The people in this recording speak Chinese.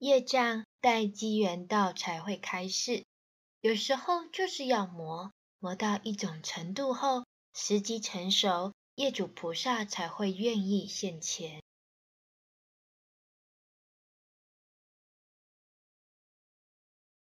业障待机缘到才会开示，有时候就是要磨，磨到一种程度后，时机成熟，业主菩萨才会愿意现前。